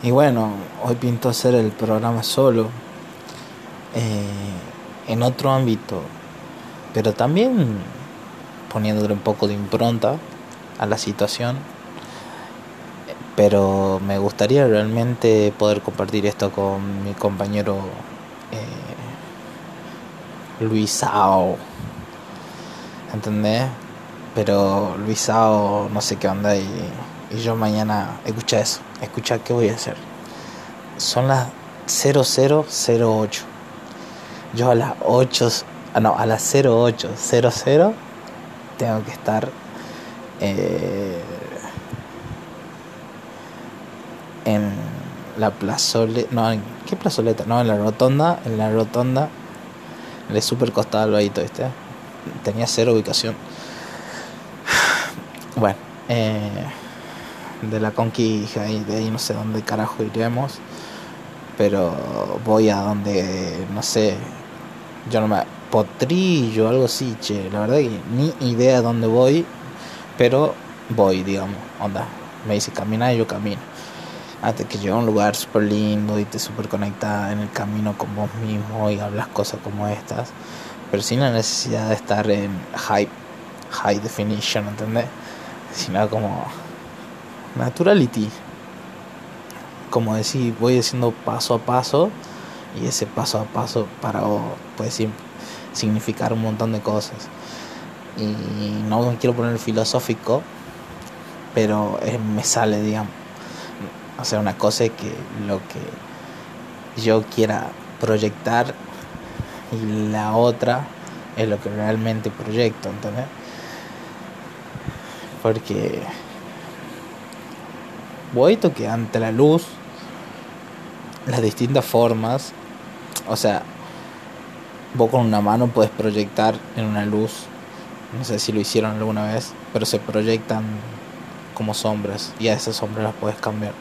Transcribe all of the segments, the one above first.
Y bueno, hoy pinto hacer el programa solo, eh, en otro ámbito, pero también poniéndole un poco de impronta a la situación. Pero me gustaría realmente poder compartir esto con mi compañero eh, Luisao. ¿Entendés? Pero Luisao no sé qué onda y, y yo mañana escucha eso, escucha qué voy a hacer. Son las 0008. Yo a las 8, ah, no, a las 0800 tengo que estar eh, en la plazoleta, no, ¿en qué plazoleta? No, en la rotonda, en la rotonda, le super costaba el vahito, ¿viste? Tenía cero ubicación. Bueno, eh, de la Conqui y de ahí no sé dónde carajo iremos, pero voy a donde, no sé, yo no me... Potrillo, algo así, che, la verdad que ni idea de dónde voy, pero voy, digamos, onda, me dice camina y yo camino. Hasta que llega a un lugar súper lindo y te súper conecta en el camino con vos mismo y hablas cosas como estas, pero sin la necesidad de estar en high, high definition, ¿entendés? Sino como naturality. Como decir, voy haciendo paso a paso y ese paso a paso para vos puede significar un montón de cosas. Y no me quiero poner filosófico, pero me sale, digamos. O sea, una cosa es que lo que yo quiera proyectar y la otra es lo que realmente proyecto, ¿entendés? Porque voy que ante la luz las distintas formas, o sea, vos con una mano puedes proyectar en una luz, no sé si lo hicieron alguna vez, pero se proyectan como sombras y a esas sombras las puedes cambiar.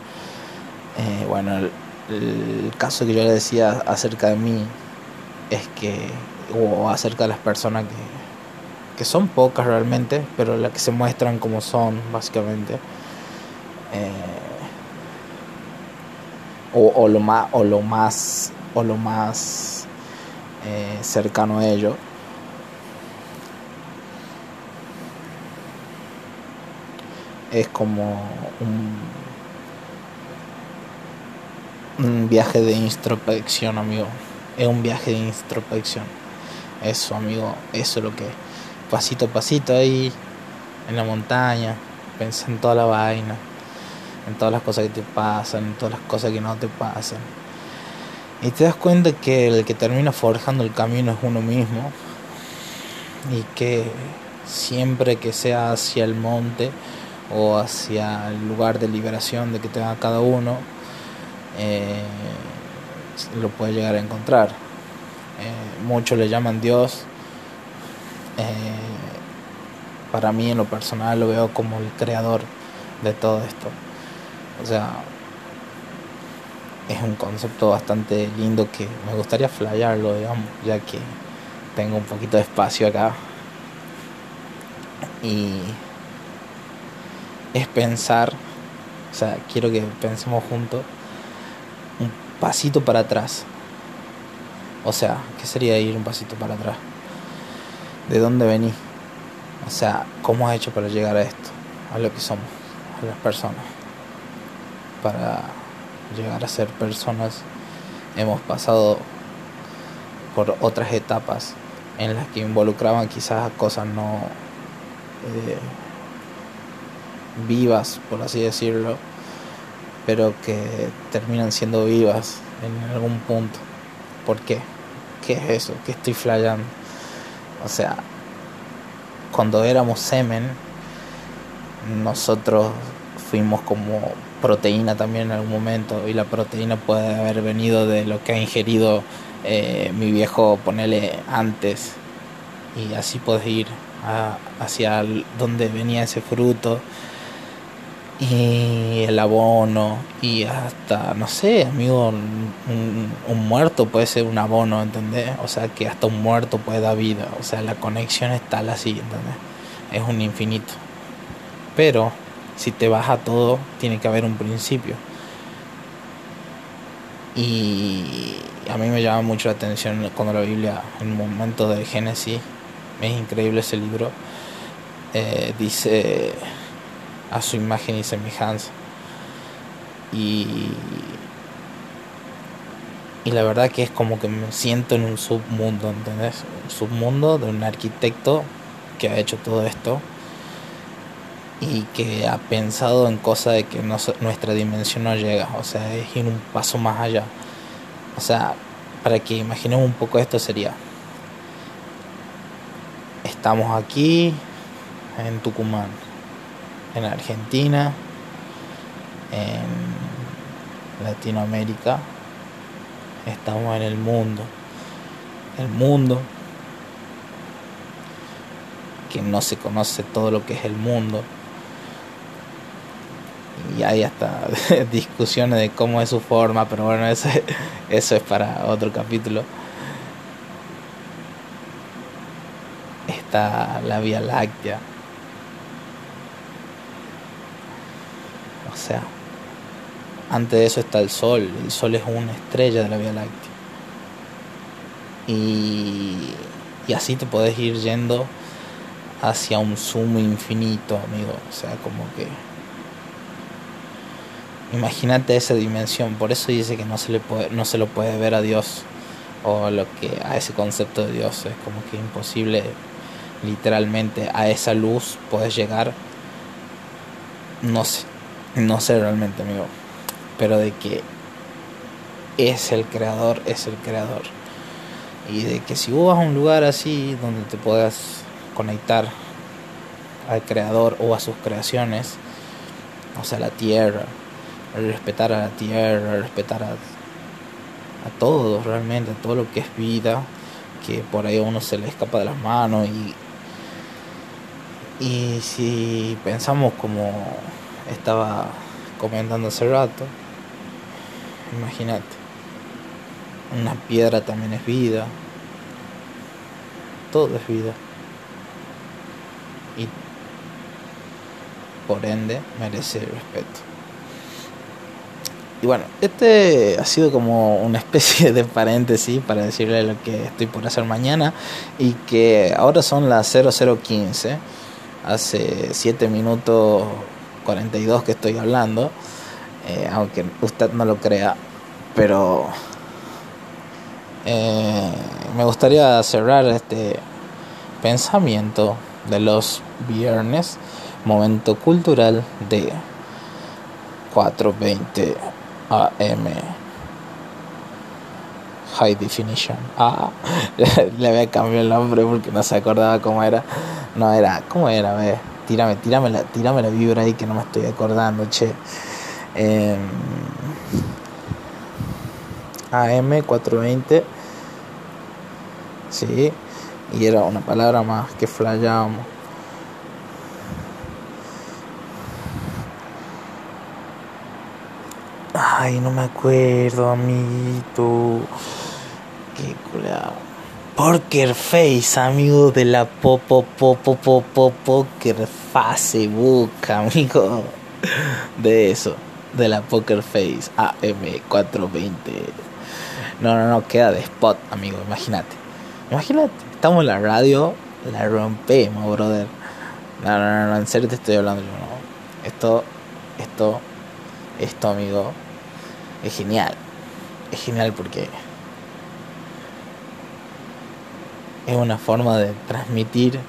Eh, bueno, el, caso que yo le decía acerca de mí es que, o acerca de las personas que, que son pocas realmente, pero las que se muestran como son, básicamente. Eh, o, lo más o lo más o lo más cercano a ello. Es como un, un viaje de introspección amigo. Es un viaje de introspección. Eso amigo eso es lo que pasito a pasito ahí en la montaña pensé en toda la vaina en todas las cosas que te pasan, en todas las cosas que no te pasan. Y te das cuenta que el que termina forjando el camino es uno mismo y que siempre que sea hacia el monte o hacia el lugar de liberación de que tenga cada uno, eh, lo puede llegar a encontrar. Eh, muchos le llaman Dios. Eh, para mí en lo personal lo veo como el creador de todo esto. O sea, es un concepto bastante lindo que me gustaría flyarlo, digamos, ya que tengo un poquito de espacio acá. Y es pensar, o sea, quiero que pensemos juntos un pasito para atrás. O sea, ¿qué sería ir un pasito para atrás? ¿De dónde vení? O sea, ¿cómo has hecho para llegar a esto? A lo que somos, a las personas para llegar a ser personas hemos pasado por otras etapas en las que involucraban quizás cosas no eh, vivas, por así decirlo, pero que terminan siendo vivas en algún punto. ¿Por qué? ¿Qué es eso? ¿Qué estoy flayando? O sea, cuando éramos semen, nosotros fuimos como proteína también en algún momento y la proteína puede haber venido de lo que ha ingerido eh, mi viejo ponele antes y así puedes ir hacia donde venía ese fruto y el abono y hasta no sé amigo un, un, muerto puede ser un abono ¿entendés? o sea que hasta un muerto puede dar vida o sea la conexión está así ¿entendés? es un infinito pero si te vas a todo, tiene que haber un principio. Y a mí me llama mucho la atención cuando la Biblia, en un momento de Génesis, es increíble ese libro, eh, dice a su imagen y semejanza. Y, y la verdad que es como que me siento en un submundo, ¿entendés? Un submundo de un arquitecto que ha hecho todo esto y que ha pensado en cosas de que nuestra dimensión no llega, o sea, es ir un paso más allá. O sea, para que imaginemos un poco esto sería, estamos aquí en Tucumán, en Argentina, en Latinoamérica, estamos en el mundo, el mundo que no se conoce todo lo que es el mundo y hay hasta discusiones de cómo es su forma, pero bueno, eso, eso es para otro capítulo. Está la Vía Láctea. O sea, antes de eso está el Sol. El Sol es una estrella de la Vía Láctea. Y, y así te podés ir yendo hacia un sumo infinito, amigo. O sea, como que Imagínate esa dimensión, por eso dice que no se le puede, no se lo puede ver a Dios o lo que a ese concepto de Dios es como que imposible literalmente a esa luz puedes llegar no sé, no sé realmente, amigo, pero de que es el creador, es el creador. Y de que si vos vas a un lugar así donde te puedas conectar al creador o a sus creaciones, o sea, la tierra, respetar a la tierra, respetar a, a todos realmente, a todo lo que es vida, que por ahí a uno se le escapa de las manos y, y si pensamos como estaba comentando hace rato, imagínate, una piedra también es vida, todo es vida. Y por ende merece respeto. Y bueno, este ha sido como una especie de paréntesis para decirle lo que estoy por hacer mañana y que ahora son las 0015, hace 7 minutos 42 que estoy hablando, eh, aunque usted no lo crea, pero eh, me gustaría cerrar este pensamiento de los viernes, momento cultural de 420 AM High Definition. Ah, le había cambiado el nombre porque no se acordaba cómo era. No era, ¿cómo era? Ve, tírame, tírame la, tírame la vibra ahí que no me estoy acordando, che. Eh, AM 420. Sí, y era una palabra más que flayábamos. Ay, no me acuerdo, amiguito. Qué culado. Poker Face, amigo de la Popo Popo Popo Poker amigo. De eso, de la Poker Face AM420. No, no, no, queda de spot, amigo, imagínate. Imagínate, estamos en la radio, la rompemos, brother. No, no, no, en serio te estoy hablando yo, no. Esto, esto, esto, amigo es genial. Es genial porque es una forma de transmitir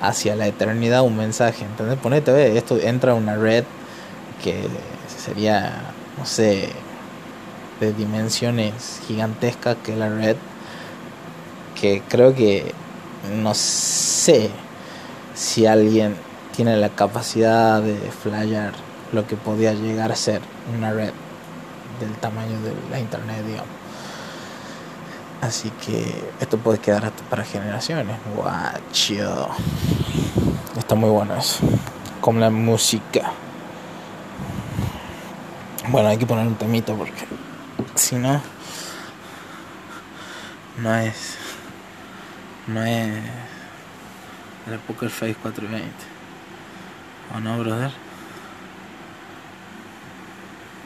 hacia la eternidad un mensaje. ¿Entendés? Ponete, ve, esto entra en una red que sería, no sé, de dimensiones gigantescas que la red. Que creo que no sé si alguien tiene la capacidad de flyar lo que podía llegar a ser una red del tamaño de la internet, digamos. Así que esto puede quedar hasta para generaciones. Guacho. Está muy bueno eso. Como la música. Bueno, hay que poner un temito porque si no, no es. No es. La Poker Face 420. ¿O no, brother?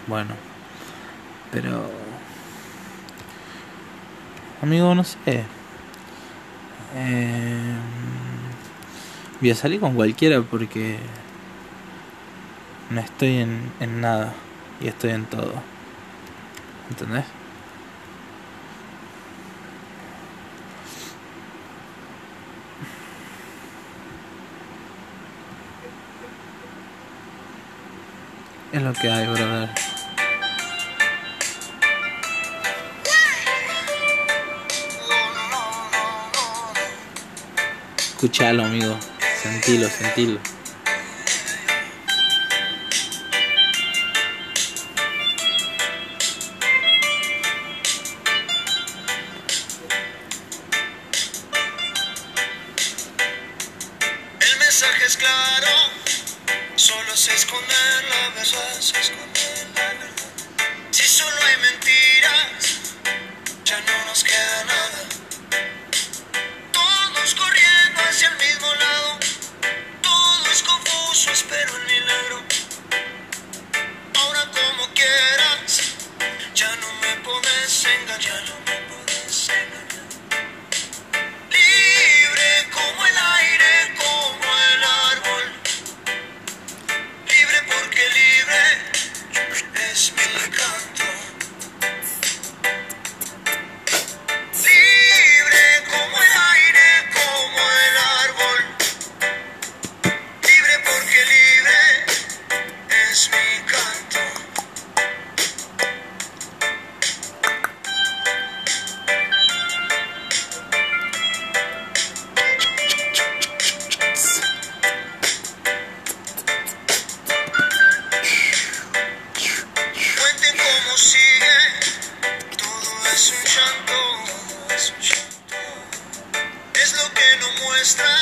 Bueno. Pero Amigo, no sé. Eh, voy a salir con cualquiera porque no estoy en, en nada y estoy en todo. ¿Entendés? Es lo que hay, brother. Escuchalo, amigo. Sentilo, sentilo. El mensaje es claro, solo se esconde la verdad, se esconde la verdad. Si solo hay mentiras, ya no nos queda espero el milagro. Ahora como quieras, que